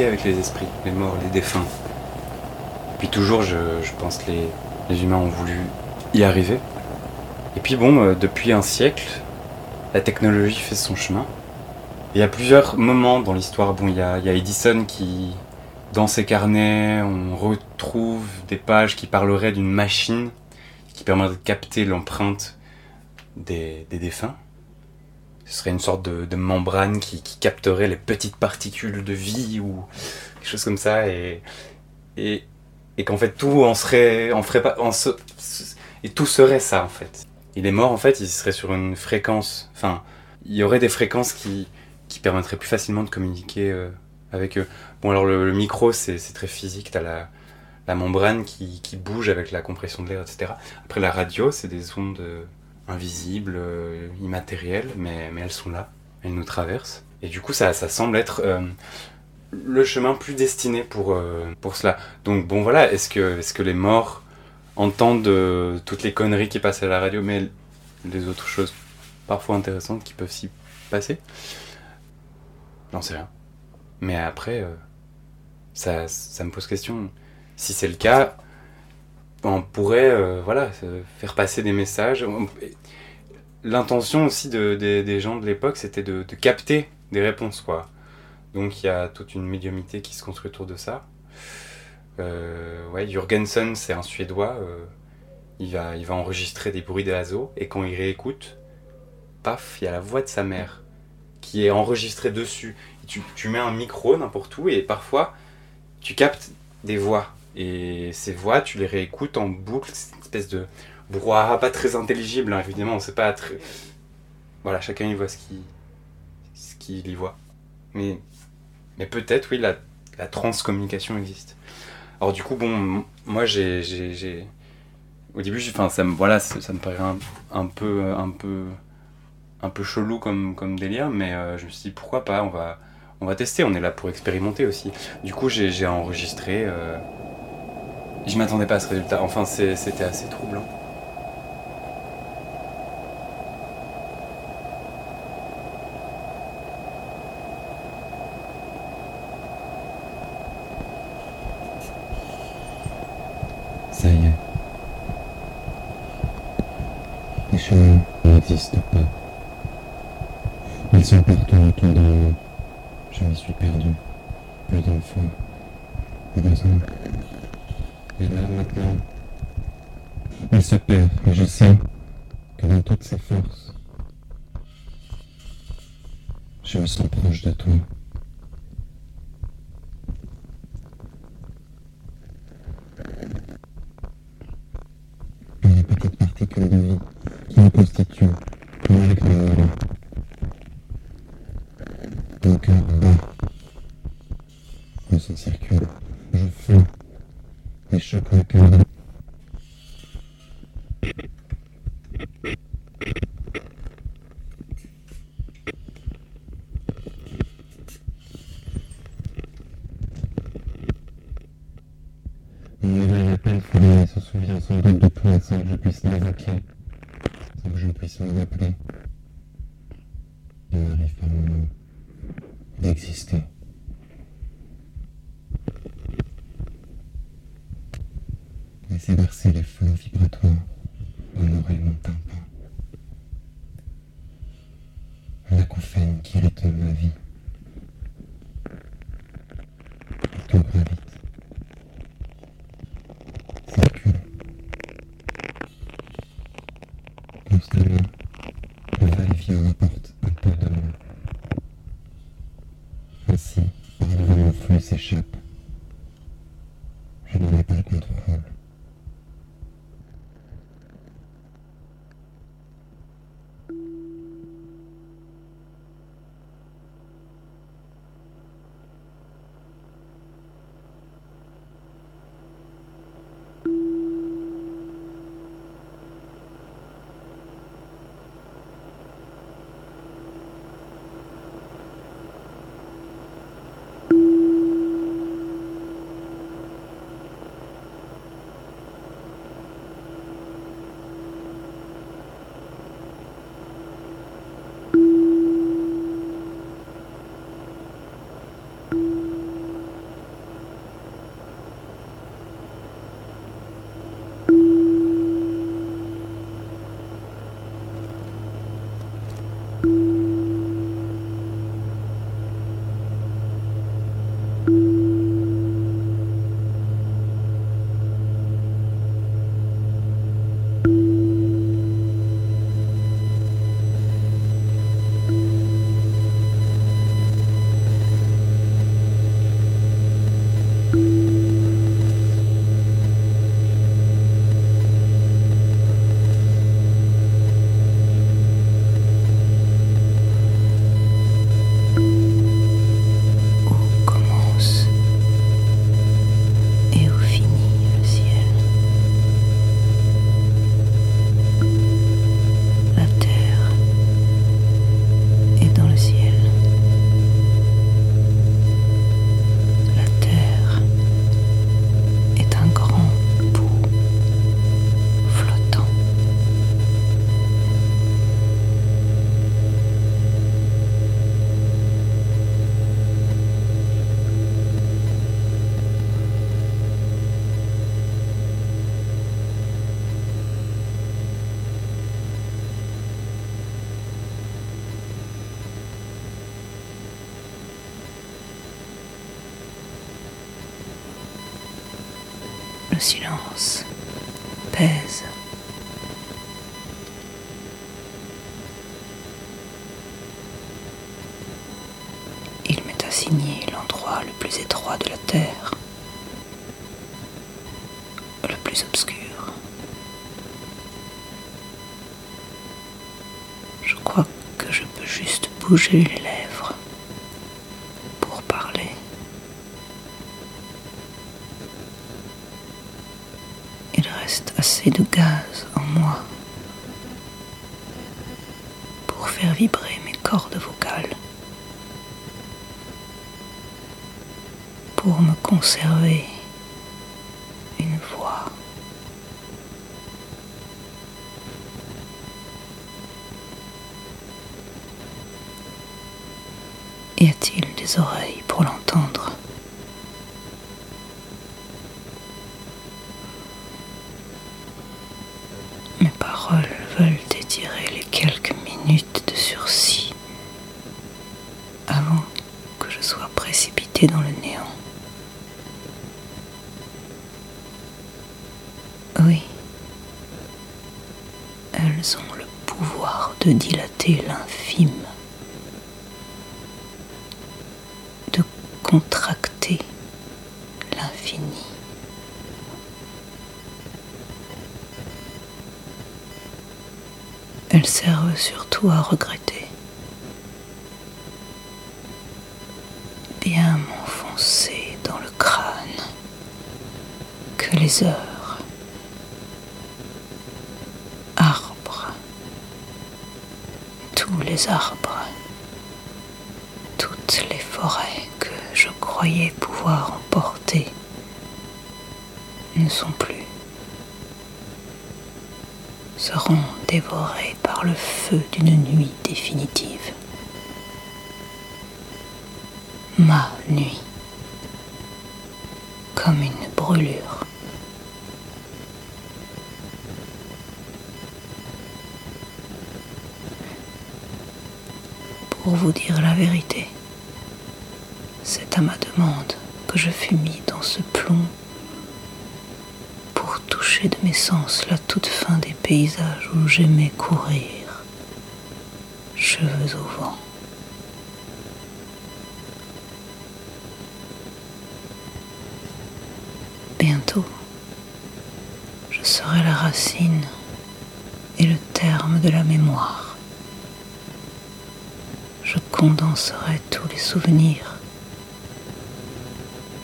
avec les esprits, les morts, les défunts. Puis toujours, je, pense que les, humains ont voulu y arriver. Et puis bon, euh, depuis un siècle, la technologie fait son chemin. Il y a plusieurs moments dans l'histoire. Bon, il y, a, Edison qui, dans ses carnets, on retrouve des pages qui parleraient d'une machine qui permettrait de capter l'empreinte des, défunts. Ce serait une sorte de, membrane qui, capterait les petites particules de vie ou quelque chose comme ça. Et, et, qu'en fait, tout en serait. En ferait pas, et tout serait ça, en fait. Il est mort, en fait, il serait sur une fréquence. Enfin, il y aurait des fréquences qui qui permettrait plus facilement de communiquer euh, avec eux. Bon, alors le, micro, c'est très physique, tu as la, la membrane qui, qui, bouge avec la compression de l'air, etc. Après, la radio, c'est des ondes euh, invisibles, euh, immatérielles, mais, elles sont là, elles nous traversent. Et du coup, ça, ça semble être le chemin plus destiné pour, pour cela. Donc, bon, voilà, est-ce que, est que les morts entendent toutes les conneries qui passent à la radio, mais les autres choses parfois intéressantes qui peuvent s'y passer? J'en sais rien. Mais après, euh, ça, ça me pose question. Si c'est le cas, on pourrait euh, voilà, faire passer des messages. L'intention aussi de, des gens de l'époque, c'était de, capter des réponses. quoi. Donc il y a toute une médiumité qui se construit autour de ça. Euh, Jürgensen, c'est un Suédois. il, va, il va enregistrer des bruits d'oiseaux et quand il réécoute, paf, il y a la voix de sa mère qui est enregistré dessus. tu, tu, mets un micro n'importe où et parfois tu captes des voix. Et ces voix, tu les réécoutes en boucle, c'est une espèce de brouhaha pas très intelligible, hein, évidemment, c'est pas très. Voilà, chacun y voit ce qu'il ce y voit. Mais, mais peut-être, oui, la, transcommunication existe. Alors, du coup, bon, moi j'ai. Au début, enfin, ça me, voilà, me paraît un, un peu. Un peu un peu chelou comme, comme délire, mais euh, je me suis dit pourquoi pas, on va, on va tester, on est là pour expérimenter aussi. Du coup, j'ai enregistré. Euh... Je m'attendais pas à ce résultat, enfin, c'était assez troublant. Ça y est. Les chemins n'existent pas. Ils sont partout autour de moi. Je me suis perdu. Plus fois. Besoin. Et là maintenant. Il se perd et je sais que dans toutes ses forces, je me sens proche de toi. Les petites particules de vie qui nous constituent, comme avec nos mon cœur bat. Le sang circule. Je fais. Et choque le cœur. Mon nouvel appel Fabien se souvient sans doute de toi sans que je puisse l'évoquer, sans que je puisse me rappeler. Il n'arrive pas mon nom d'exister. Laissez verser les flots vibratoires, honorer mon tympan. L'acouphène qui rythme ma vie. Tout gravite. Circule. Le va-et-vient apporte un peu juste bouger Y a-t-il des oreilles pour l'entendre? Arbres, tous les arbres, toutes les forêts que je croyais pouvoir emporter ne sont plus. Seront dévorés par le feu d'une nuit définitive. Ma nuit, de mes sens la toute fin des paysages où j'aimais courir, cheveux au vent. Bientôt, je serai la racine et le terme de la mémoire. Je condenserai tous les souvenirs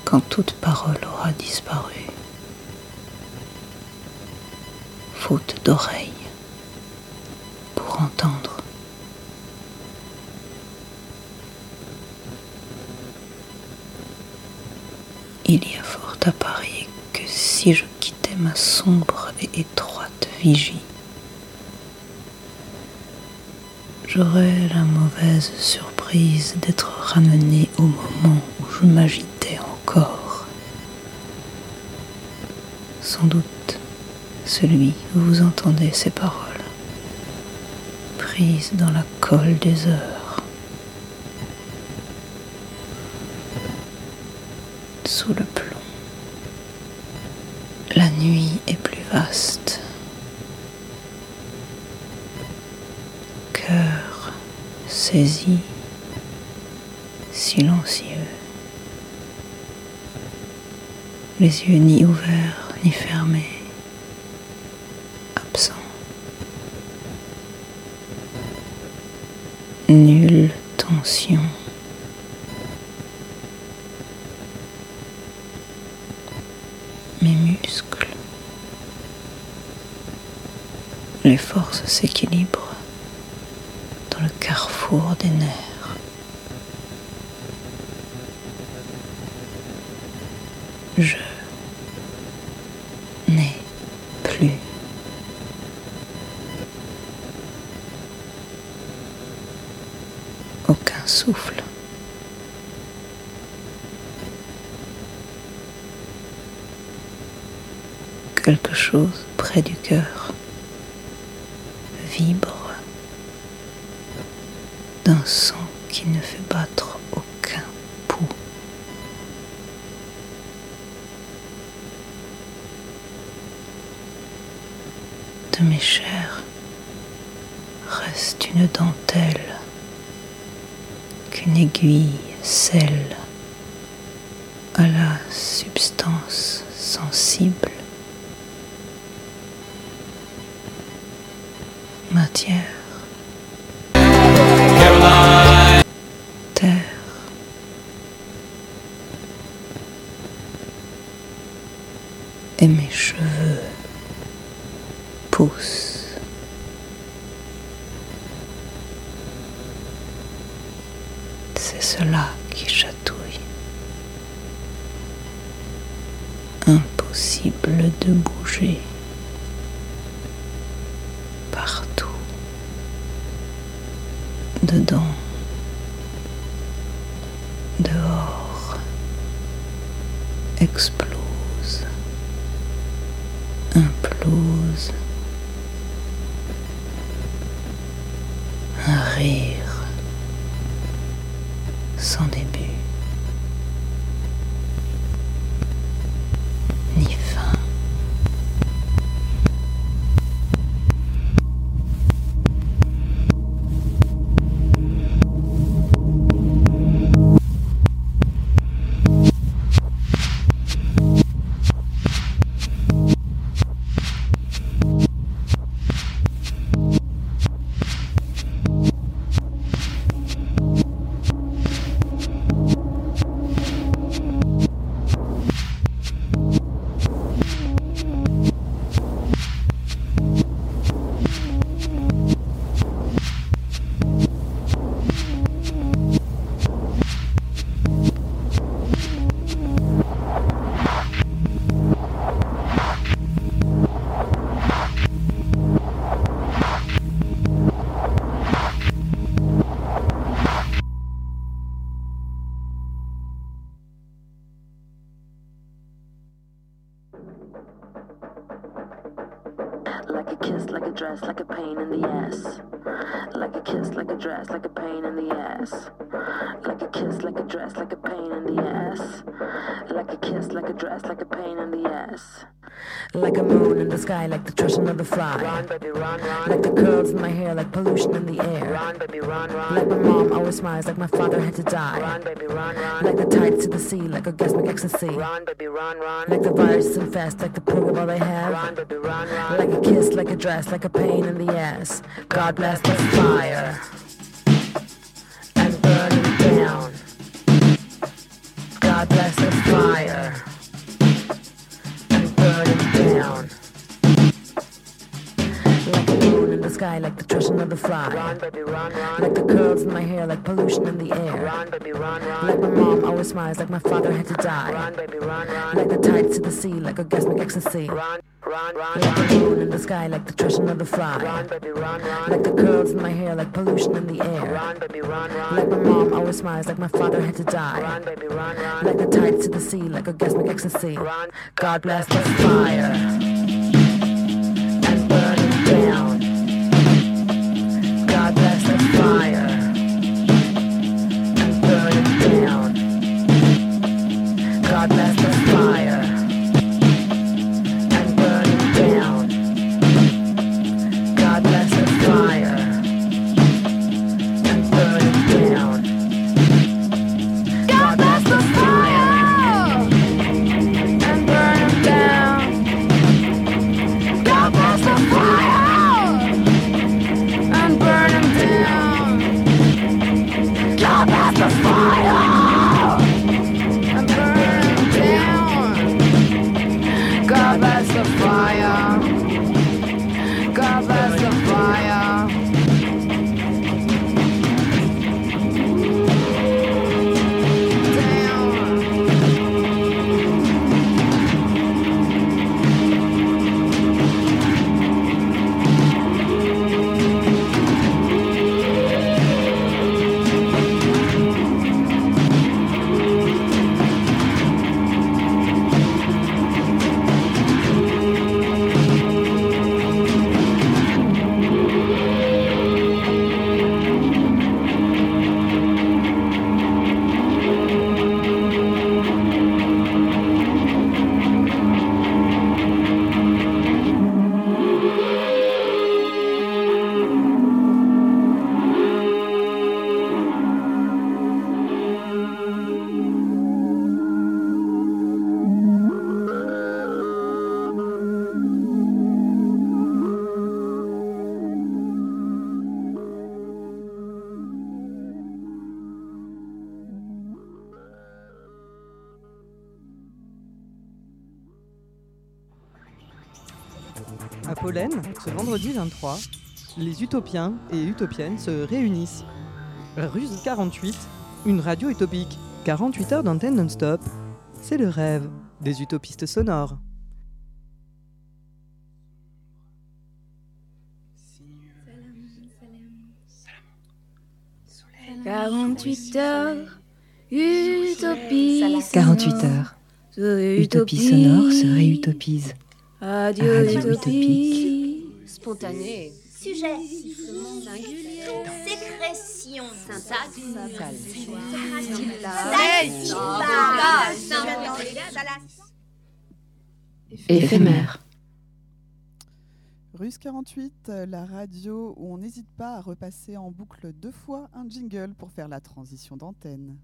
quand toute parole aura disparu. Faute d'oreilles pour entendre. Il y a fort à parier que si je quittais ma sombre et étroite vigie, j'aurais la mauvaise surprise d'être ramené écouter ces paroles, prises dans la colle des heures, sous le plomb. La nuit est plus vaste. Cœur saisi, silencieux, les yeux ni ouverts Mes muscles. Les forces s'équilibrent dans le carrefour des nerfs. Dedans. Dehors. Explose. Ass. Like a kiss, like a dress, like a pain in the ass. Like a kiss, like a dress, like a pain in the ass. Like a moon in the sky, like the trash of the fly. Run, baby, run, run. Like the curls in my hair, like pollution in the air. Run, baby, run, run. Like my mom always smiles, like my father had to die. Run, baby, run, run. Like the tides to the sea, like orgasmic ecstasy. Run, baby, run, run. Like the virus and fast, like the program all they have. Run, baby, run, run. Like a kiss, like a dress, like a pain in the ass. God bless the fire. And burn it down. God bless the fire. And burn it down. Like the moon in the sky, like the trash of the fly. Run, baby, run, run. Like the curls in my hair, like pollution in the air. Run, baby, run, run. Like my mom always smiles, like my father had to die. Run, baby, run, run. Like the tides to the sea, like orgasmic ecstasy. Run, run, run. Like the moon in the sky, like the trash of the fly. Run, baby, run, run. Like the curls in my hair, like pollution in the air. Run, baby, run, run. Like my mom always smiles, like my father had to die. Run, baby, run, run. Like the tides to the sea, like orgasmic ecstasy. Run. God bless the fire. Ce vendredi 23, les utopiens et utopiennes se réunissent. Ruse 48, une radio utopique. 48 heures d'antenne non-stop. C'est le rêve des utopistes sonores. 48 heures, utopie. 48 heures. Utopie sonore se réutopise. Adieu, Radio utopie. Spontané. Sujet. Singulier. Sécrétion. Syntaxe. Éphémère. Russe 48, la radio où on n'hésite pas à repasser en boucle deux fois un jingle pour faire la transition d'antenne.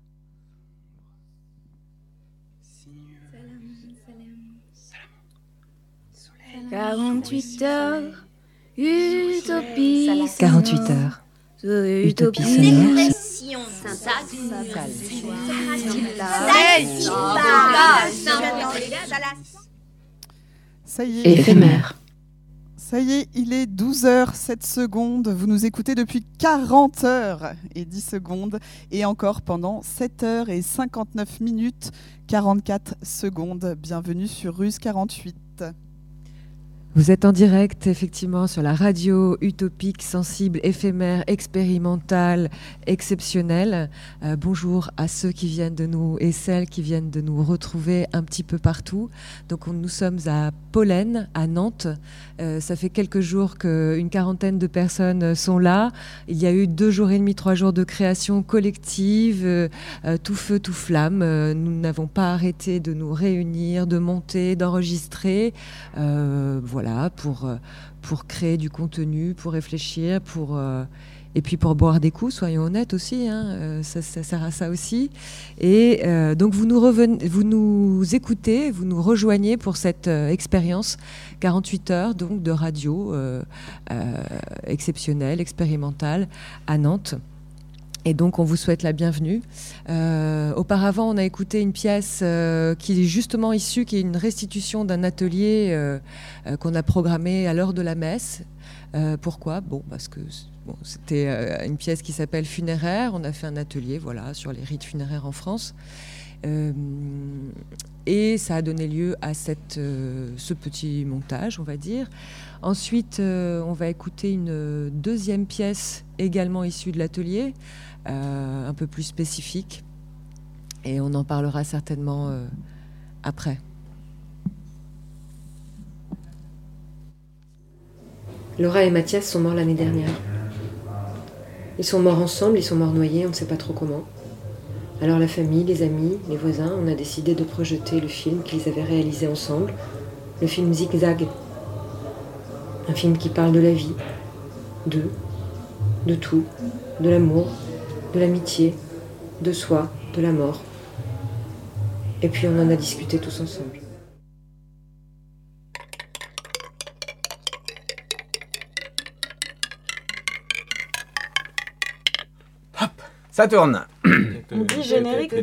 48 heures, utopie. 48 heures. Utopie sonore. Ça y est, éphémère. ça y est, il est 12h 7 secondes. Vous nous écoutez depuis 40 heures et 10 secondes et encore pendant 7 heures et 59 minutes 44 secondes. Bienvenue sur Russe 48. Vous êtes en direct, effectivement, sur la radio utopique, sensible, éphémère, expérimentale, exceptionnelle. Euh, bonjour à ceux qui viennent de nous et celles qui viennent de nous retrouver un petit peu partout. Donc, on- nous sommes à Pollen, à Nantes. Euh, ça fait quelques jours qu'une quarantaine de personnes sont là. Il y a eu deux jours et demi, trois jours de création collective, euh, tout feu, tout flamme. Nous n'avons pas arrêté de nous réunir, de monter, d'enregistrer. Euh, pour, euh, pour créer du contenu, pour réfléchir, pour, euh, et puis pour boire des coups, soyons honnêtes aussi, hein, euh, ça, sert à ça aussi. Et donc vous nous, revenez, vous nous écoutez, vous nous rejoignez pour cette expérience 48 heures donc, de radio exceptionnelle, expérimentale à Nantes. Et donc, on vous souhaite la bienvenue. Euh, auparavant, on a écouté une pièce euh, qui est justement issue, qui est une restitution d'un atelier euh, qu'on a programmé à l'heure de la messe. Pourquoi? Bon, parce que c'était une pièce qui s'appelle Funéraire. On a fait un atelier, voilà, sur les rites funéraires en France. Et ça a donné lieu à cette, ce petit montage, on va dire. Ensuite, on va écouter une deuxième pièce également issue de l'atelier, euh, un peu plus spécifique. Et on en parlera certainement euh, après. Laura et Mathias sont morts l'année dernière. Ils sont morts ensemble, ils sont morts noyés, on ne sait pas trop comment. Alors la famille, les amis, les voisins, on a décidé de projeter le film qu'ils avaient réalisé ensemble, le film Zigzag. Un film qui parle de la vie, d'eux, de tout, de l'amour, de l'amitié, de soi, de la mort. Et puis on en a discuté tous ensemble. Ça tourne. On dit générique.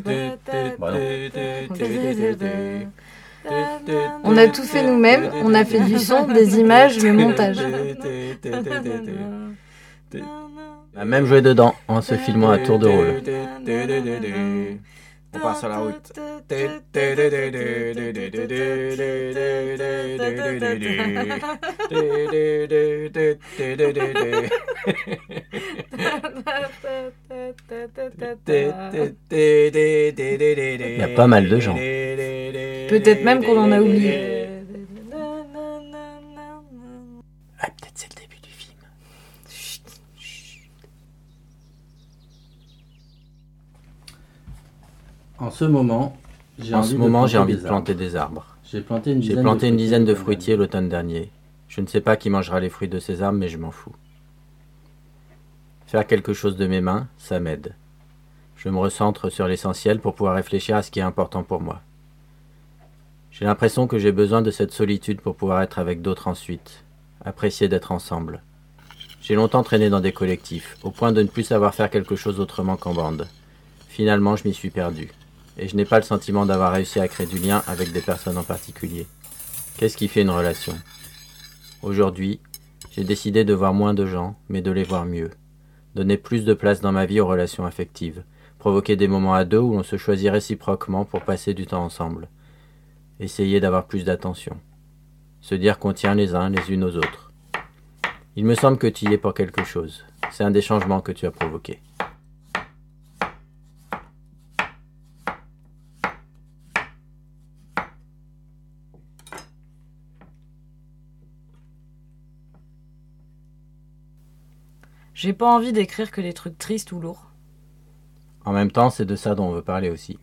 On a tout fait nous-mêmes, on a fait du son, des images, le montage. On a même joué dedans en se filmant à tour de rôle. On part sur la route. Il y a pas mal de gens. Peut-être même qu'on en a oublié. Ah, peut-être c'est le début du film. En ce moment, j'ai En envie de planter j'ai envie de des planter arbres. des arbres. J'ai planté une dizaine planté de une dizaine de fruitiers fruitiers l'automne dernier. Je ne sais pas qui mangera les fruits de ces arbres, mais je m'en fous. Faire quelque chose de mes mains, ça m'aide. Je me recentre sur l'essentiel pour pouvoir réfléchir à ce qui est important pour moi. J'ai l'impression que j'ai besoin de cette solitude pour pouvoir être avec d'autres ensuite, apprécier d'être ensemble. J'ai longtemps traîné dans des collectifs, au point de ne plus savoir faire quelque chose autrement qu'en bande. Finalement, je m'y suis perdu, et je n'ai pas le sentiment d'avoir réussi à créer du lien avec des personnes en particulier. Qu'est-ce qui fait une relation? Aujourd'hui, j'ai décidé de voir moins de gens, mais de les voir mieux. Donner plus de place dans ma vie aux relations affectives. Provoquer des moments à deux où on se choisit réciproquement pour passer du temps ensemble. Essayer d'avoir plus d'attention. Se dire qu'on tient les uns les unes aux autres. Il me semble que tu y es pour quelque chose. C'est un des changements que tu as provoqué. J'ai pas envie d'écrire que des trucs tristes ou lourds. En même temps, c'est de ça dont on veut parler aussi.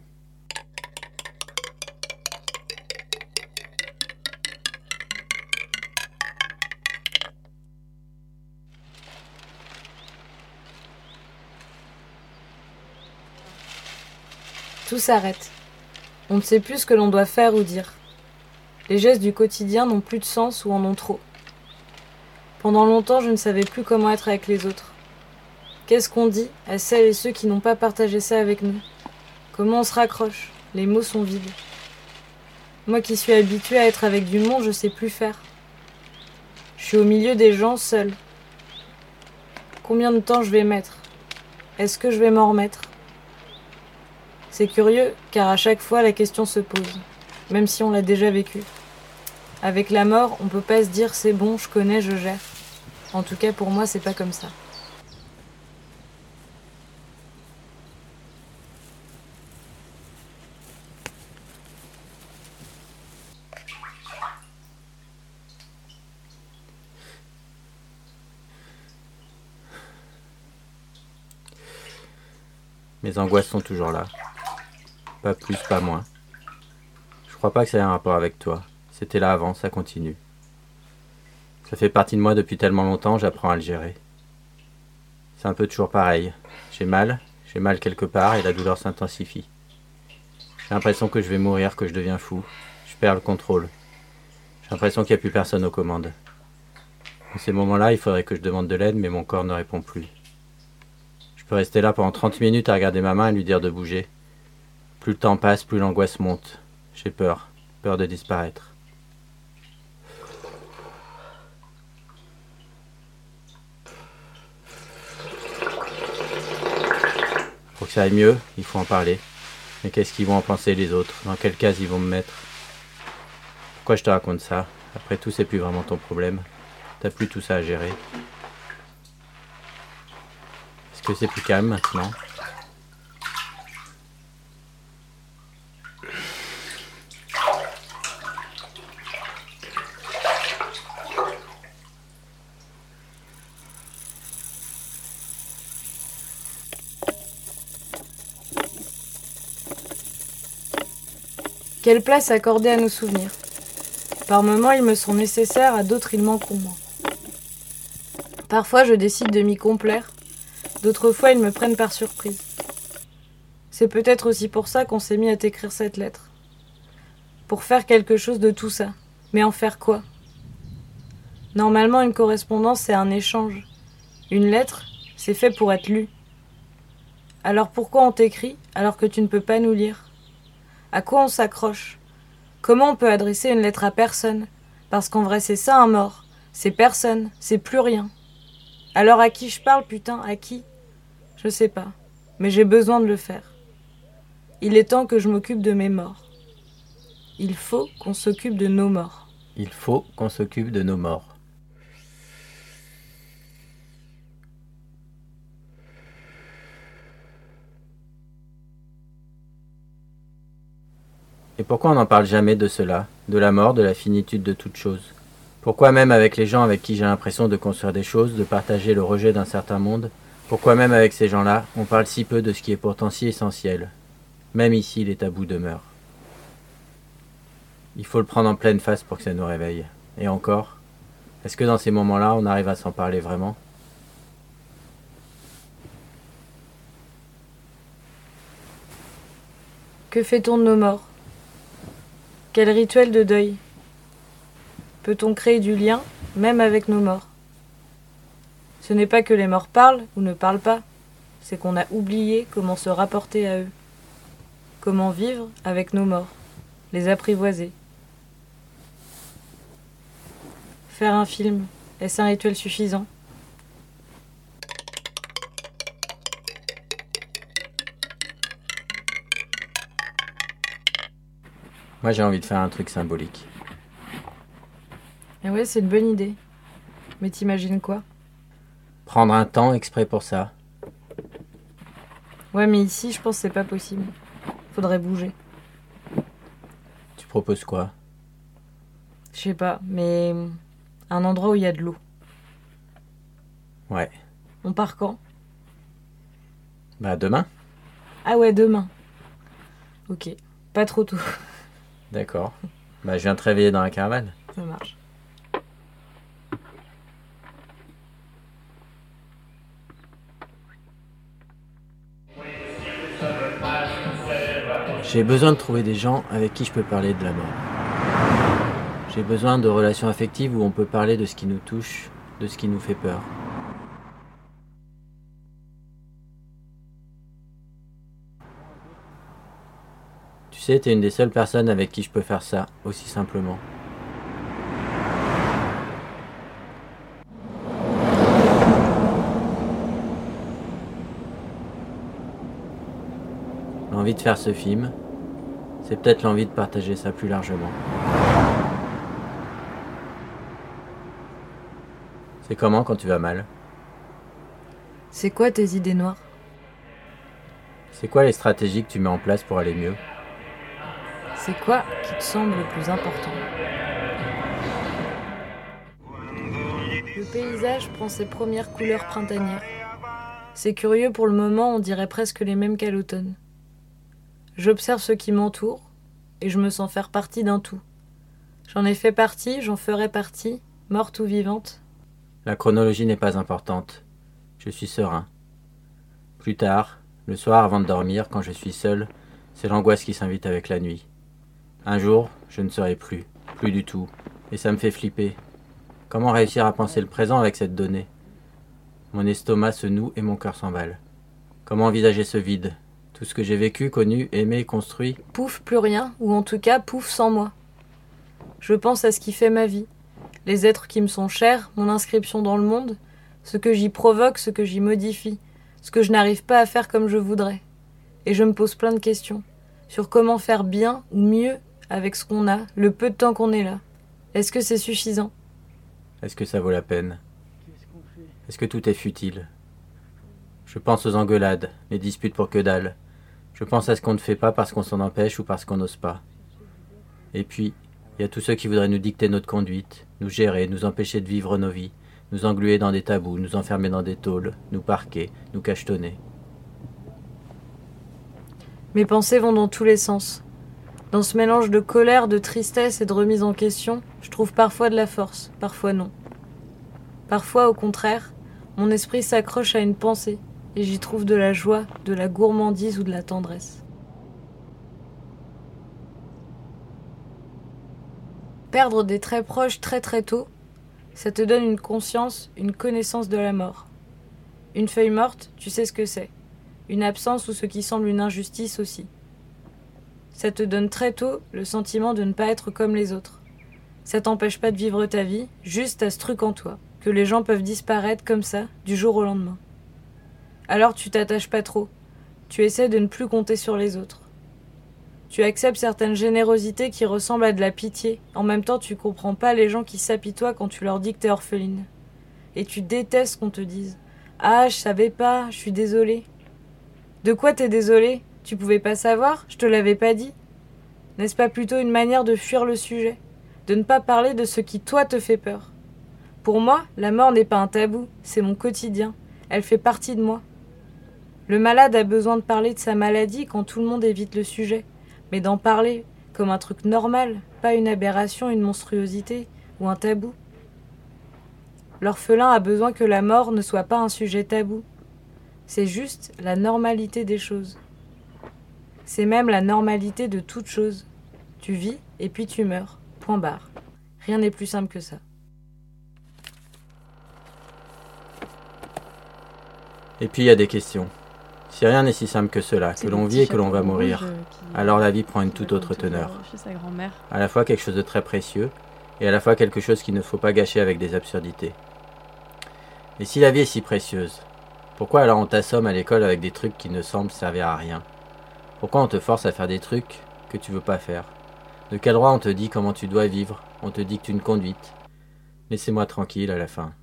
Tout s'arrête. On ne sait plus ce que l'on doit faire ou dire. Les gestes du quotidien n'ont plus de sens ou en ont trop. Pendant longtemps, je ne savais plus comment être avec les autres. Qu'est-ce qu'on dit à celles et ceux qui n'ont pas partagé ça avec nous? Comment on se raccroche? Les mots sont vides. Moi qui suis habituée à être avec du monde, je sais plus faire. Je suis au milieu des gens seul. Combien de temps je vais mettre? Est-ce que je vais m'en remettre? C'est curieux, car à chaque fois la question se pose, même si on l'a déjà vécu. Avec la mort, on peut pas se dire c'est bon, je connais, je gère. En tout cas, pour moi, c'est pas comme ça. Mes angoisses sont toujours là. Pas plus, pas moins. Je crois pas que ça ait un rapport avec toi. C'était là avant, ça continue. Ça fait partie de moi depuis tellement longtemps, j'apprends à le gérer. C'est un peu toujours pareil. J'ai mal, j'ai mal quelque part et la douleur s'intensifie. J'ai l'impression que je vais mourir, que je deviens fou. Je perds le contrôle. J'ai l'impression qu'il n'y a plus personne aux commandes. Dans ces moments-là, il faudrait que je demande de l'aide, mais mon corps ne répond plus. Je peux rester là pendant 30 minutes à regarder ma main et lui dire de bouger. Plus le temps passe, plus l'angoisse monte. J'ai peur, peur de disparaître. Que ça aille mieux, il faut en parler. Mais qu'est-ce qu'ils vont en penser les autres? Dans quelle case ils vont me mettre? Pourquoi je te raconte ça? Après tout, c'est plus vraiment ton problème. T'as plus tout ça à gérer. Est-ce que c'est plus calme maintenant? Quelle place accorder à nos souvenirs? Par moments, ils me sont nécessaires, à d'autres, ils m'encombrent. Parfois, je décide de m'y complaire, d'autres fois, ils me prennent par surprise. C'est peut-être aussi pour ça qu'on s'est mis à t'écrire cette lettre. Pour faire quelque chose de tout ça. Mais en faire quoi? Normalement, une correspondance, c'est un échange. Une lettre, c'est fait pour être lu. Alors pourquoi on t'écrit alors que tu ne peux pas nous lire? À quoi on s'accroche? Comment on peut adresser une lettre à personne? Parce qu'en vrai, c'est ça un mort. C'est personne, c'est plus rien. Alors à qui je parle, putain? À qui? Je sais pas. Mais j'ai besoin de le faire. Il est temps que je m'occupe de mes morts. Il faut qu'on s'occupe de nos morts. Il faut qu'on s'occupe de nos morts. Et pourquoi on n'en parle jamais de cela, de la mort, de la finitude de toute chose Pourquoi même avec les gens avec qui j'ai l'impression de construire des choses, de partager le rejet d'un certain monde, pourquoi même avec ces gens-là, on parle si peu de ce qui est pourtant si essentiel Même ici, les tabous demeurent. Il faut le prendre en pleine face pour que ça nous réveille. Et encore, est-ce que dans ces moments-là, on arrive à s'en parler vraiment? Que fait-on de nos morts? Quel rituel de deuil Peut-on créer du lien, même avec nos morts? Ce n'est pas que les morts parlent ou ne parlent pas, c'est qu'on a oublié comment se rapporter à eux. Comment vivre avec nos morts, les apprivoiser. Faire un film, est-ce un rituel suffisant? Moi j'ai envie de faire un truc symbolique. Eh ouais, c'est une bonne idée. Mais t'imagines quoi? Prendre un temps exprès pour ça. Ouais, mais ici, je pense que c'est pas possible. Faudrait bouger. Tu proposes quoi? Je sais pas, mais un endroit où il y a de l'eau. Ouais. On part quand? Bah demain Ah ouais, demain. Ok, pas trop tôt. D'accord. Bah je viens te réveiller dans la caravane. Ça marche. J'ai besoin de trouver des gens avec qui je peux parler de la mort. J'ai besoin de relations affectives où on peut parler de ce qui nous touche, de ce qui nous fait peur. Sais, t'es une des seules personnes avec qui je peux faire ça, aussi simplement. L'envie de faire ce film, c'est peut-être l'envie de partager ça plus largement. C'est comment quand tu vas mal? C'est quoi tes idées noires? C'est quoi les stratégies que tu mets en place pour aller mieux? C'est quoi qui te semble le plus important Le paysage prend ses premières couleurs printanières. C'est curieux pour le moment, on dirait presque les mêmes qu'à l'automne. J'observe ce qui m'entoure et je me sens faire partie d'un tout. J'en ai fait partie, j'en ferai partie, morte ou vivante. La chronologie n'est pas importante. Je suis serein. Plus tard, le soir avant de dormir, quand je suis seul, c'est l'angoisse qui s'invite avec la nuit. Un jour, je ne serai plus, plus du tout, et ça me fait flipper. Comment réussir à penser le présent avec cette donnée? Mon estomac se noue et mon cœur s'emballe. Comment envisager ce vide? Tout ce que j'ai vécu, connu, aimé, construit Pouf, plus rien, ou en tout cas pouf sans moi. Je pense à ce qui fait ma vie, les êtres qui me sont chers, mon inscription dans le monde, ce que j'y provoque, ce que j'y modifie, ce que je n'arrive pas à faire comme je voudrais. Et je me pose plein de questions sur comment faire bien ou mieux avec ce qu'on a, le peu de temps qu'on est là. Est-ce que c'est suffisant? Est-ce que ça vaut la peine? Est-ce que tout est futile? Je pense aux engueulades, les disputes pour que dalle. Je pense à ce qu'on ne fait pas parce qu'on s'en empêche ou parce qu'on n'ose pas. Et puis, il y a tous ceux qui voudraient nous dicter notre conduite, nous gérer, nous empêcher de vivre nos vies, nous engluer dans des tabous, nous enfermer dans des tôles, nous parquer, nous cachetonner. Mes pensées vont dans tous les sens. Dans ce mélange de colère, de tristesse et de remise en question, je trouve parfois de la force, parfois non. Parfois, au contraire, mon esprit s'accroche à une pensée et j'y trouve de la joie, de la gourmandise ou de la tendresse. Perdre des très proches très très tôt, ça te donne une conscience, une connaissance de la mort. Une feuille morte, tu sais ce que c'est. Une absence ou ce qui semble une injustice aussi. Ça te donne très tôt le sentiment de ne pas être comme les autres. Ça t'empêche pas de vivre ta vie, juste à ce truc en toi, que les gens peuvent disparaître comme ça, du jour au lendemain. Alors tu t'attaches pas trop. Tu essaies de ne plus compter sur les autres. Tu acceptes certaines générosités qui ressemblent à de la pitié. En même temps, tu comprends pas les gens qui s'apitoient quand tu leur dis que t'es orpheline. Et tu détestes qu'on te dise Ah, je savais pas, je suis désolée. De quoi t'es désolée? Tu pouvais pas savoir Je te l'avais pas dit N'est-ce pas plutôt une manière de fuir le sujet De ne pas parler de ce qui toi te fait peur? Pour moi, la mort n'est pas un tabou, c'est mon quotidien. Elle fait partie de moi. Le malade a besoin de parler de sa maladie quand tout le monde évite le sujet mais d'en parler comme un truc normal, pas une aberration, une monstruosité ou un tabou. L'orphelin a besoin que la mort ne soit pas un sujet tabou. C'est juste la normalité des choses. C'est même la normalité de toute chose. Tu vis et puis tu meurs. Point barre. Rien n'est plus simple que ça. Et puis il y a des questions. Si rien n'est si simple que cela, que l'on vit et que l'on va mourir, alors la vie prend une toute autre teneur. À la fois quelque chose de très précieux et à la fois quelque chose qu'il ne faut pas gâcher avec des absurdités. Et si la vie est si précieuse, pourquoi alors on t'assomme à l'école avec des trucs qui ne semblent servir à rien? Pourquoi on te force à faire des trucs que tu veux pas faire? De quel droit on te dit comment tu dois vivre? On te dicte une conduite Laissez-moi tranquille à la fin.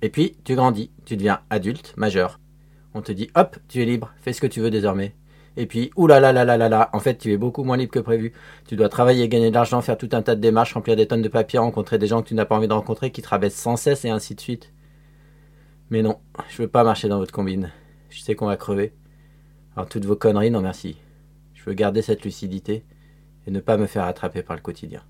Et puis, tu grandis, tu deviens adulte, majeur. On te dit, hop, tu es libre, fais ce que tu veux désormais. Et puis, oulala, là là là en fait, tu es beaucoup moins libre que prévu. Tu dois travailler, gagner de l'argent, faire tout un tas de démarches, remplir des tonnes de papiers, rencontrer des gens que tu n'as pas envie de rencontrer, qui te rabaissent sans cesse et ainsi de suite. Mais non, je veux pas marcher dans votre combine. Je sais qu'on va crever. Alors toutes vos conneries, non merci. Je veux garder cette lucidité et ne pas me faire attraper par le quotidien.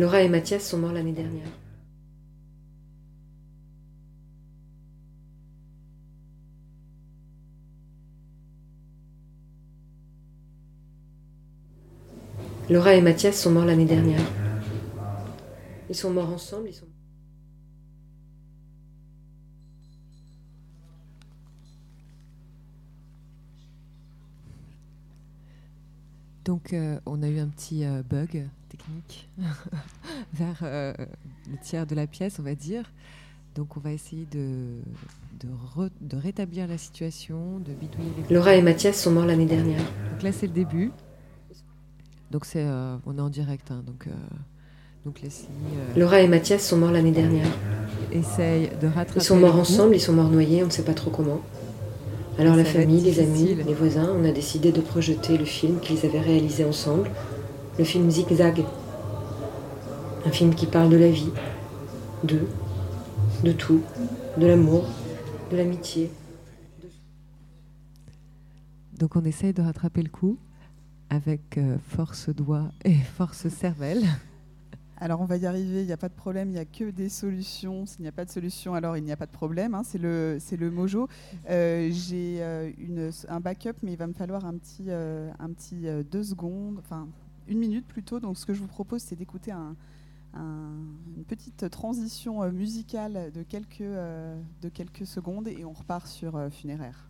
Laura et Mathias sont morts l'année dernière. Laura et Mathias sont morts l'année dernière. Ils sont morts ensemble, ils sont... Donc, euh, on a eu un petit euh, bug technique vers euh, le tiers de la pièce, on va dire. Donc, on va essayer de, de, re- de rétablir la situation, de bidouiller les. Laura et Mathias sont morts l'année dernière. Donc là, c'est le début. Donc, c'est, euh, on est en direct. hein, donc, euh, donc, Leslie euh, Laura et Mathias sont morts l'année dernière. essaye de rattraper. Ils sont morts ensemble, ils sont morts noyés, on ne sait pas trop comment. Alors la Ça famille, les amis, les voisins, on a décidé de projeter le film qu'ils avaient réalisé ensemble, le film Zigzag. Un film qui parle de la vie, d'eux, de tout, de l'amour, de l'amitié. Donc, on essaye de rattraper le coup avec euh, force doigt et force cervelle. Alors on va y arriver, il n'y a pas de problème, il n'y a que des solutions. S'il n'y a pas de solution, alors il n'y a pas de problème. hein, c'est le, c'est le mojo. Euh, J'ai euh, une- un backup, mais il va me falloir un petit, euh, un petit euh, deux secondes, enfin une minute plutôt. Donc ce que je vous propose, c'est d'écouter un- un- une petite transition euh, musicale de quelques, euh, de quelques secondes et on repart sur euh, Funéraire.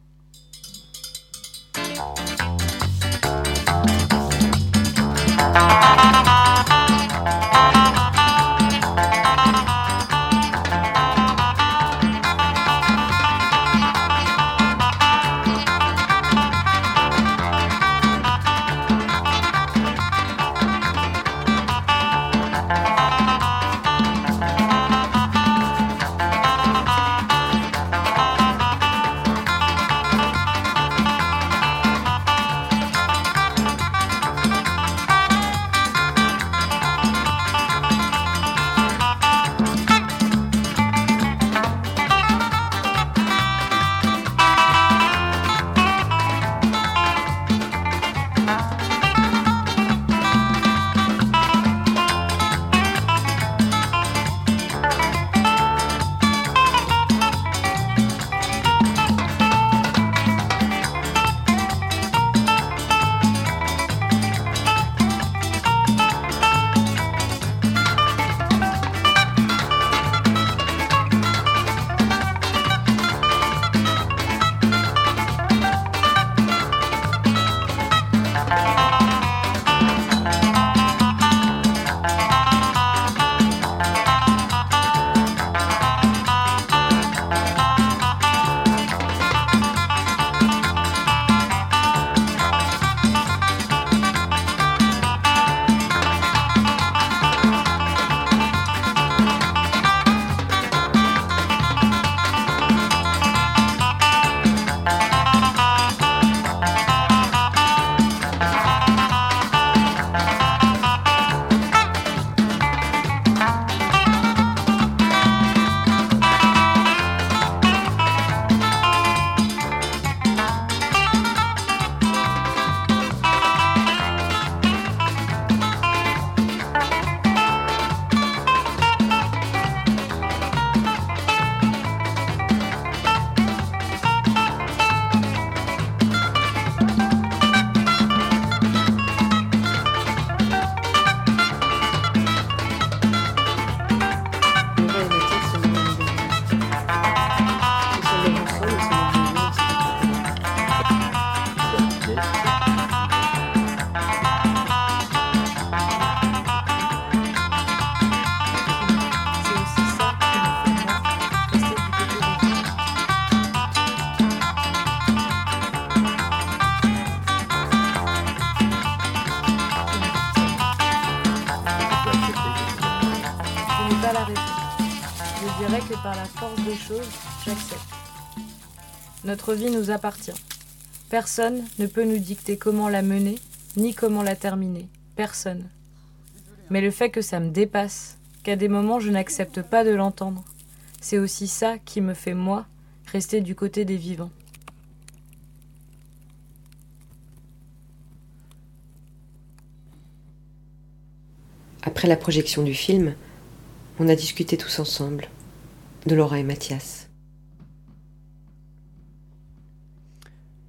Force des choses, j'accepte. Notre vie nous appartient. Personne ne peut nous dicter comment la mener, ni comment la terminer. Personne. Mais le fait que ça me dépasse, qu'à des moments je n'accepte pas de l'entendre, c'est aussi ça qui me fait, moi, rester du côté des vivants. Après la projection du film, on a discuté tous ensemble, de Laura et Mathias.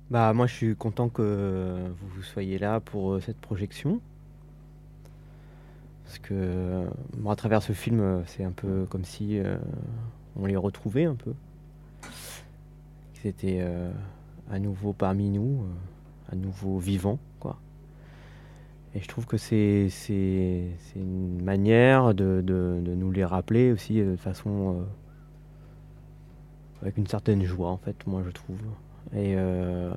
Bah moi je suis content que vous soyez là pour euh, cette projection. Parce que bon, à travers ce film, euh, c'est un peu comme si euh, on les retrouvait un peu. Ils étaient euh, à nouveau parmi nous, euh, à nouveau vivants, quoi. Et je trouve que c'est une manière de, de- nous les rappeler aussi euh, de façon euh, avec une certaine joie en fait, moi je trouve. Et euh,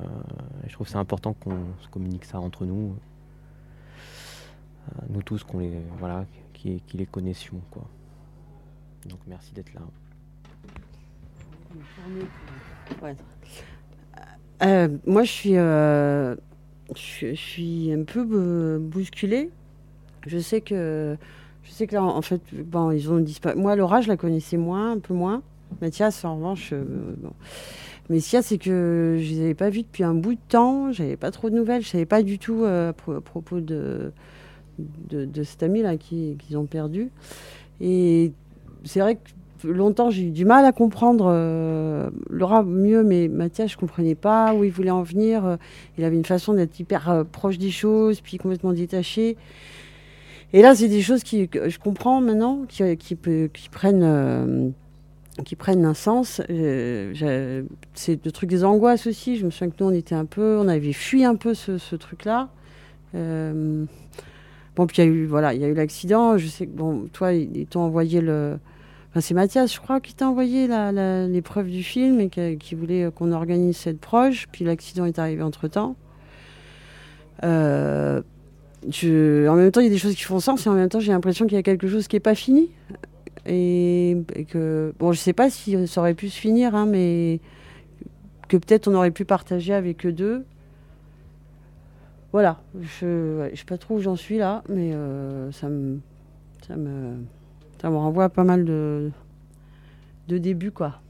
je trouve c'est important qu'on se communique ça entre nous, Euh, nous tous qu'on les voilà, qui, les connaissions quoi. Donc merci d'être là. Euh, moi, je suis, je, suis un peu bou- bousculée. Je sais que, je sais que là, en fait, bon, ils ont disparu. Moi, Laura, je la connaissais moins, un peu moins. Mathias, en revanche, euh, c'est que je les avais pas vus depuis un bout de temps. J'avais pas trop de nouvelles. Je savais pas du tout euh, à pro- à propos de, de, cet ami là qui- qu'ils ont perdu. Et c'est vrai que longtemps j'ai eu du mal à comprendre euh, Laura mieux, mais Mathias je comprenais pas où il voulait en venir. Euh, Il avait une façon d'être hyper proche des choses, puis complètement détaché. Et là, c'est des choses qui, que je comprends maintenant, qui, qui, prennent, qui prennent un sens. Euh, c'est le truc des angoisses aussi. Je me souviens que nous, on était un peu, on avait fui un peu ce, truc-là. Euh, bon, puis il y a eu, voilà, il y a eu l'accident. Je sais que bon, toi, ils t'ont envoyé le. Enfin, c'est Mathias, je crois, qui t'a envoyé l'épreuve du film et qui, voulait euh, qu'on organise cette proche. Puis l'accident est arrivé entre temps. En même temps, il y a des choses qui font sens et en même temps, j'ai l'impression qu'il y a quelque chose qui n'est pas fini. Et, que, bon, je sais pas si ça aurait pu se finir, hein, mais que peut-être on aurait pu partager avec eux deux. Voilà, je ouais, je sais pas trop où j'en suis là, mais euh, ça me ça me ça me renvoie à pas mal de de débuts quoi.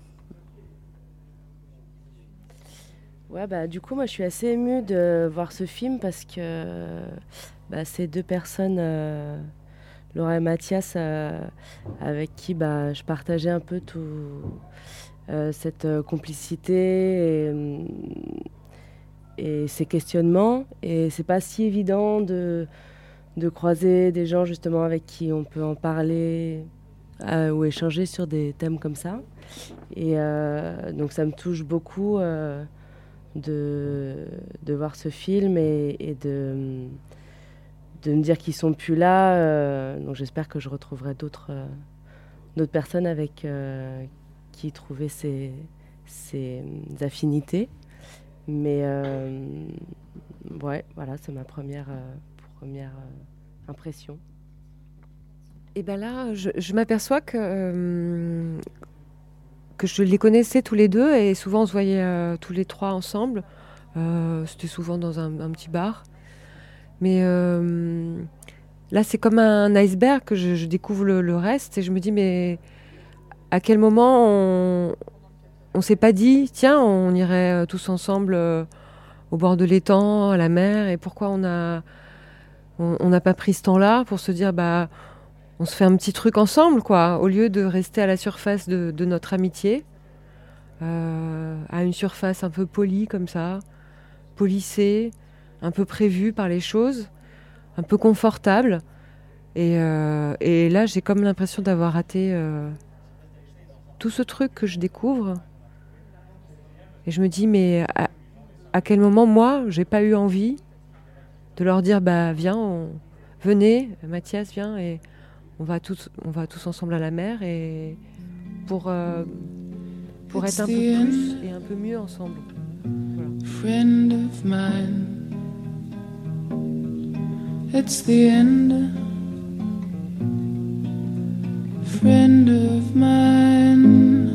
Ouais, bah, du coup, moi, je suis assez émue de voir ce film parce que bah, ces deux personnes, euh, Laura et Mathias, euh, avec qui bah, je partageais un peu tout euh, cette euh, complicité et, ces questionnements. Et c'est pas si évident de, de croiser des gens justement avec qui on peut en parler ou échanger sur des thèmes comme ça. Et donc ça me touche beaucoup de, de voir ce film et de, de me dire qu'ils sont plus là. euh, donc j'espère que je retrouverai d'autres euh, personnes avec euh, qui trouver ces, ces affinités. Mais ouais, voilà, c'est ma première, première impression. Et ben là, je, m'aperçois que, que je les connaissais tous les deux et souvent on se voyait tous les trois ensemble. C'était souvent dans un petit bar. Mais euh, là, c'est comme un iceberg que je, découvre le, reste et je me dis, mais à quel moment on, on s'est pas dit, tiens, on irait euh, tous ensemble euh, au bord de l'étang, à la mer, et pourquoi on a on n'a pas pris ce temps-là pour se dire, bah, on se fait un petit truc ensemble, quoi, au lieu de rester à la surface de, notre amitié, à une surface un peu polie comme ça, polissée, un peu prévue par les choses, un peu confortable. Et, euh, et là, j'ai comme l'impression d'avoir raté euh, tout ce truc que je découvre. Et je me dis, mais à, à quel moment, moi, j'ai pas eu envie de leur dire, bah, viens, on- venez, Mathias, viens, et on va tous, on va tous ensemble à la mer, et pour, euh, pour être un peu plus et un peu mieux ensemble. friend of mine. It's the end. Friend of mine,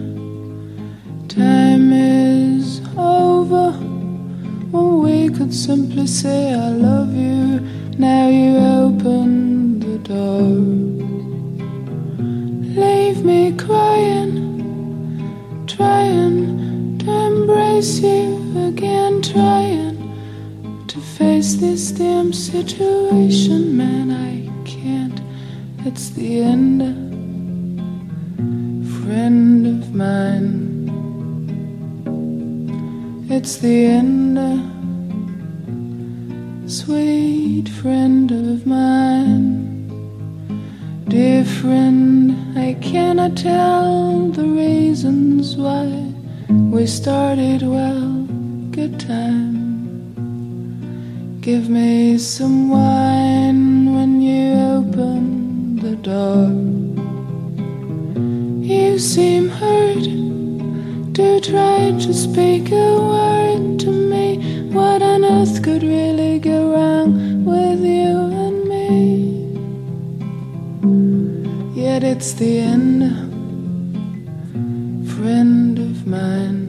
time is over. Or we could simply say, I love you. Now you open the door. Leave me crying, trying to embrace you. This damn situation, man. I can't. It's the end, friend of mine. It's the end, sweet friend of mine. Dear friend, I cannot tell the reasons why we started well. Give me some wine when you open the door. You seem hurt. Do try to speak a word to me. What on earth could really go wrong with you and me? Yet it's the end, friend of mine.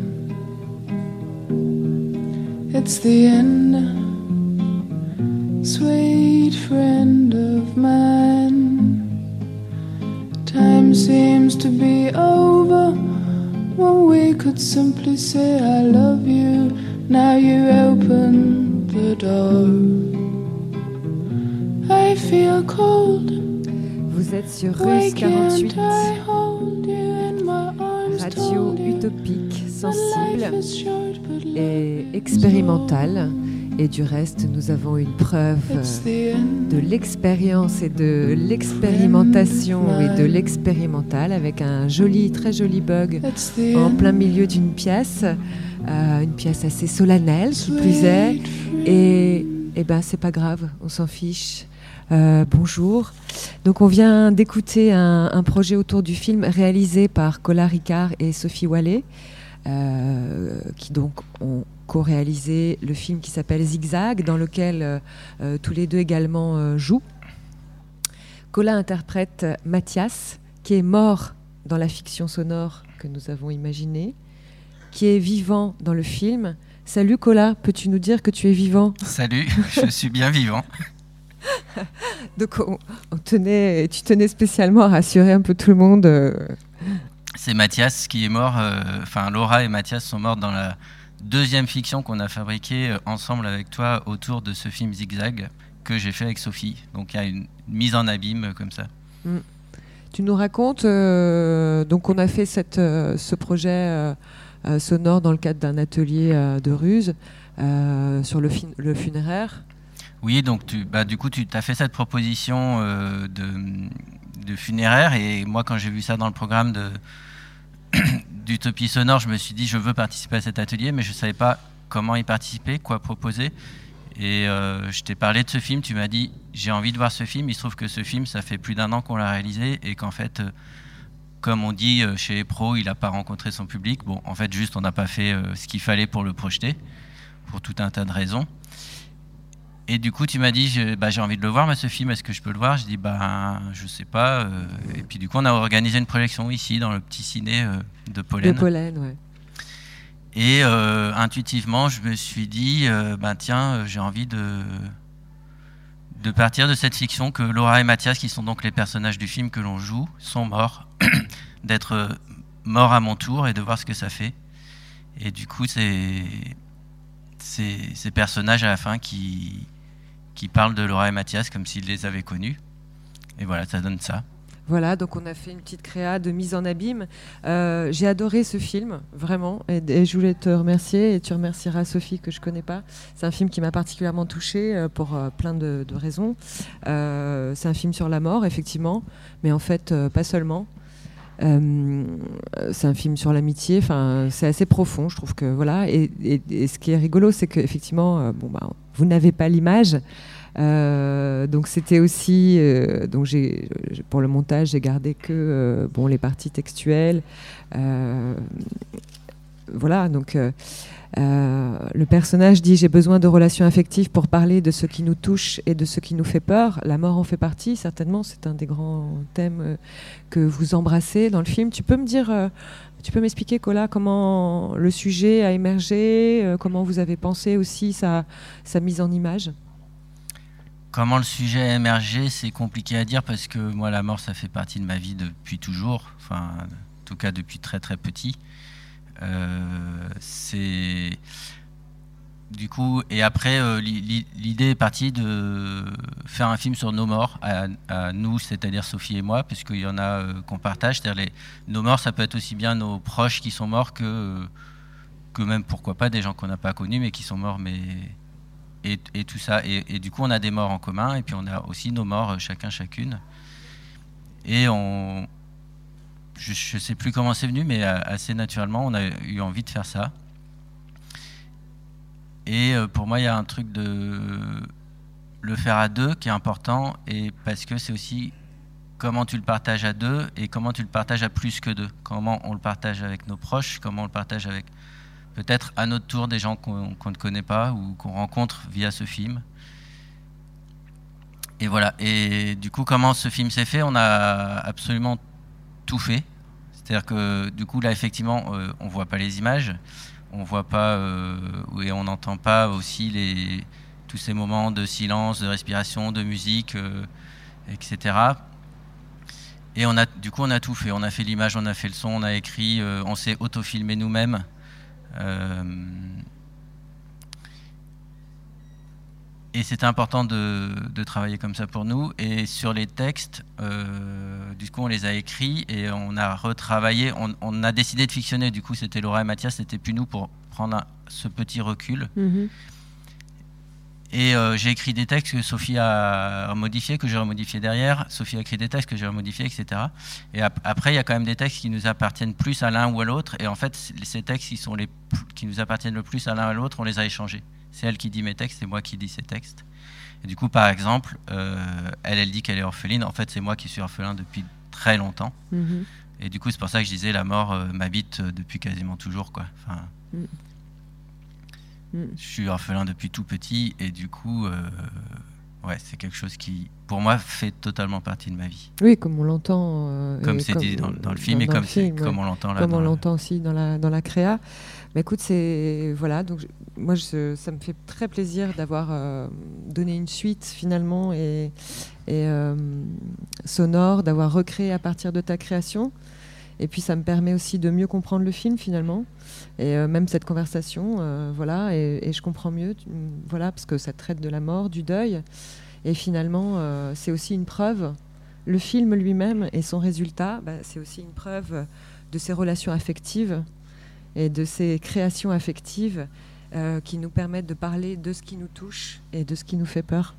It's the end, sweet friend of mine. Time seems to be over when we could simply say, I love you. Now you open the door. I feel cold. Vous êtes sur can't 48, I hold you in my arms? radio utopique, sensible et expérimentale. Et du reste, nous avons une preuve euh, de l'expérience et de l'expérimentation et de l'expérimental avec un joli, très joli bug en plein milieu d'une pièce, euh, une pièce assez solennelle qui plus est. Et, et ben c'est pas grave, on s'en fiche. Euh, bonjour. Donc on vient d'écouter un, un projet autour du film réalisé par Cola Ricard et Sophie Wallet, qui donc ont co-réalisé le film qui s'appelle Zigzag, dans lequel euh, euh, tous les deux également euh, jouent. Cola interprète Mathias, qui est mort dans la fiction sonore que nous avons imaginée, qui est vivant dans le film. Salut Cola, peux-tu nous dire que tu es vivant? Salut, je suis bien vivant. Donc on, on tenait, tu tenais spécialement à rassurer un peu tout le monde. C'est Mathias qui est mort, euh, enfin Laura et Mathias sont morts dans la deuxième fiction qu'on a fabriquée euh, ensemble avec toi autour de ce film Zigzag que j'ai fait avec Sophie. Donc il y a une mise en abîme comme ça. Mm. Tu nous racontes, euh, donc on a fait cette, euh, ce projet euh, sonore dans le cadre d'un atelier de ruse sur le, funéraire. Oui, donc tu, bah, du coup tu as fait cette proposition de, de funéraire et moi quand j'ai vu ça dans le programme d'Utopie sonore, je me suis dit je veux participer à cet atelier mais je ne savais pas comment y participer, quoi proposer. Et euh, je t'ai parlé de ce film, tu m'as dit j'ai envie de voir ce film. Il se trouve que ce film, ça fait plus d'un an qu'on l'a réalisé et qu'en fait, euh, comme on dit euh, chez les il n'a pas rencontré son public. Bon, en fait, juste on n'a pas fait ce qu'il fallait pour le projeter, pour tout un tas de raisons. Et du coup, tu m'as dit bah, j'ai envie de le voir, mais ce film, est-ce que je peux le voir? Je dis bah je sais pas. euh, et puis du coup, on a organisé une projection ici dans le petit ciné euh, de Pollen. De pollen, ouais. Et euh, intuitivement, je me suis dit, ben tiens, j'ai envie de, de partir de cette fiction que Laura et Mathias, qui sont donc les personnages du film que l'on joue, sont morts, d'être morts à mon tour et de voir ce que ça fait. Et du coup, c'est ces personnages à la fin qui, qui parlent de Laura et Mathias comme s'ils les avaient connus. Et voilà, ça donne ça. Voilà, donc on a fait une petite créa de mise en abîme. Euh, J'ai adoré ce film, vraiment, et, je voulais te remercier, et tu remercieras Sophie que je connais pas. C'est un film qui m'a particulièrement touchée euh, pour euh, plein de, raisons. C'est un film sur la mort, effectivement, mais en fait, pas seulement. C'est un film sur l'amitié. Enfin, c'est assez profond, je trouve que voilà. Et, ce qui est rigolo, c'est qu'effectivement, bon bah, vous n'avez pas l'image. Euh, donc c'était aussi euh, donc pour le montage j'ai gardé que euh, bon les parties textuelles. Voilà donc le personnage dit j'ai besoin de relations affectives pour parler de ce qui nous touche et de ce qui nous fait peur. La mort en fait partie. Certainement c'est un des grands thèmes que vous embrassez dans le film. Tu peux me dire tu peux m'expliquer Cola comment le sujet a émergé euh, comment vous avez pensé aussi sa, mise en image? Comment le sujet a émergé, c'est compliqué à dire parce que moi, la mort, ça fait partie de ma vie depuis toujours, enfin, en tout cas depuis très très petit. Euh, c'est du coup, et après, euh, li- li- l'idée est partie de faire un film sur nos morts, à, nous, c'est-à-dire Sophie et moi, puisqu'il y en a euh, qu'on partage. C'est-à-dire les, nos morts, ça peut être aussi bien nos proches qui sont morts que, euh, que même, pourquoi pas, des gens qu'on n'a pas connus, mais qui sont morts, mais et, tout ça. Et, du coup, on a des morts en commun, et puis on a aussi nos morts, chacun, chacune. Et on, je ne sais plus comment c'est venu, mais assez naturellement, on a eu envie de faire ça. Et euh, pour moi, il y a un truc de le faire à deux qui est important, et parce que c'est aussi comment tu le partages à deux et comment tu le partages à plus que deux. Comment on le partage avec nos proches, comment on le partage avec peut-être à notre tour des gens qu'on ne connaît pas ou qu'on rencontre via ce film. Et voilà. Et du coup, comment ce film s'est fait On a absolument tout fait. C'est-à-dire que du coup, là, effectivement, euh, on voit pas les images, on voit pas euh, et on n'entend pas aussi les, tous ces moments de silence, de respiration, de musique, euh, etc. Et on a, du coup, on a tout fait. On a fait l'image, on a fait le son, on a écrit, euh, on s'est autofilmé nous-mêmes. Euh, et c'était important de, de travailler comme ça pour nous. Et sur les textes, euh, du coup, on les a écrits et on a retravaillé. On, on a décidé de fictionner. Du coup, c'était Laura et Mathias, c'était plus nous pour prendre un- ce petit recul. Mhm. Et euh, j'ai écrit des textes que Sophie a modifiés, que j'ai remodifiés derrière. Sophie a écrit des textes que j'ai remodifiés, etc. Et ap- après, il y a quand même des textes qui nous appartiennent plus à l'un ou à l'autre. Et en fait, ces textes qui, sont les, p- qui nous appartiennent le plus à l'un ou à l'autre, on les a échangés. C'est elle qui dit mes textes, c'est moi qui dis ses textes. Et du coup, par exemple, euh, elle, elle dit qu'elle est orpheline. En fait, c'est moi qui suis orphelin depuis très longtemps. Mhm. Et du coup, c'est pour ça que je disais la mort euh, m'habite euh, depuis quasiment toujours, quoi. Enfin, Mm. Mm. je suis orphelin depuis tout petit et du coup, euh, ouais, c'est quelque chose qui, pour moi, fait totalement partie de ma vie. Oui, comme on l'entend. Comme c'est dit dans- dans le film et comme comme on l'entend là Comme on l'entend aussi dans la, dans la créa. Mais écoute, c'est. Voilà, donc moi, ça me fait très plaisir d'avoir euh, donné une suite finalement et, euh, sonore, d'avoir recréé à partir de ta création. Et puis ça me permet aussi de mieux comprendre le film finalement. Et euh, même cette conversation, voilà, et, je comprends mieux, voilà, parce que ça traite de la mort, du deuil. Et finalement, c'est aussi une preuve. Le film lui-même et son résultat, bah, c'est aussi une preuve de ses relations affectives et de ses créations affectives euh, qui nous permettent de parler de ce qui nous touche et de ce qui nous fait peur.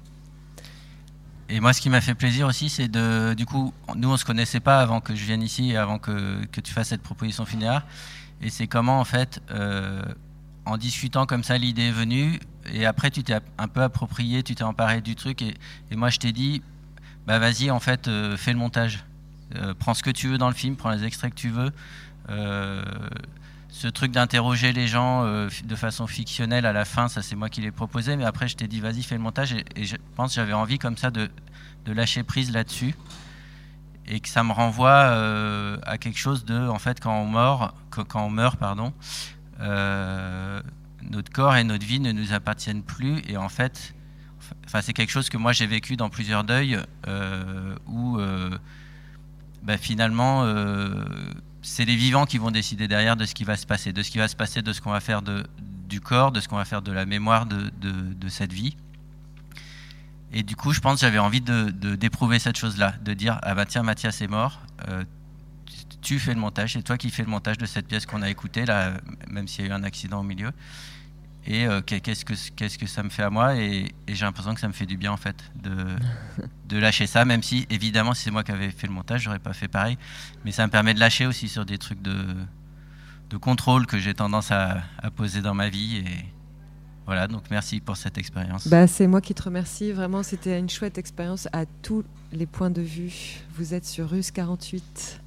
Et moi, ce qui m'a fait plaisir aussi, c'est de, du coup, nous, on se connaissait pas avant que je vienne ici avant que, que tu fasses cette proposition funéraire. Et c'est comment, en fait, euh, en discutant comme ça, l'idée est venue. Et après, tu t'es un peu approprié, tu t'es emparé du truc. Et, et moi, je t'ai dit, bah vas-y, en fait, euh, fais le montage. Prends ce que tu veux dans le film, prends les extraits que tu veux. Ce truc d'interroger les gens euh, de façon fictionnelle à la fin, ça c'est moi qui l'ai proposé, mais après je t'ai dit vas-y fais le montage et, je pense j'avais envie comme ça de, de lâcher prise là-dessus et que ça me renvoie euh, à quelque chose de en fait quand on meurt, pardon, euh, notre corps et notre vie ne nous appartiennent plus et en fait enfin c'est quelque chose que moi j'ai vécu dans plusieurs deuils où bah, finalement, c'est les vivants qui vont décider derrière de ce qui va se passer, de ce qui va se passer, de ce qu'on va faire du corps, de ce qu'on va faire de la mémoire de, cette vie. Et du coup, je pense que j'avais envie de, d'éprouver cette chose-là, de dire ah bah tiens, Mathias est mort, euh, tu fais le montage, c'est toi qui fais le montage de cette pièce qu'on a écoutée là, même s'il y a eu un accident au milieu. Et euh, qu'est- qu'est-ce que qu'est-ce que ça me fait à moi Et, et j'ai l'impression que ça me fait du bien en fait de, de lâcher ça, même si évidemment si c'est moi qui avais fait le montage, j'aurais pas fait pareil. Mais ça me permet de lâcher aussi sur des trucs de, de contrôle que j'ai tendance à, à poser dans ma vie. Et voilà, donc merci pour cette expérience. Bah, c'est moi qui te remercie. Vraiment, c'était une chouette expérience à tous les points de vue. Vous êtes sur Russe 48.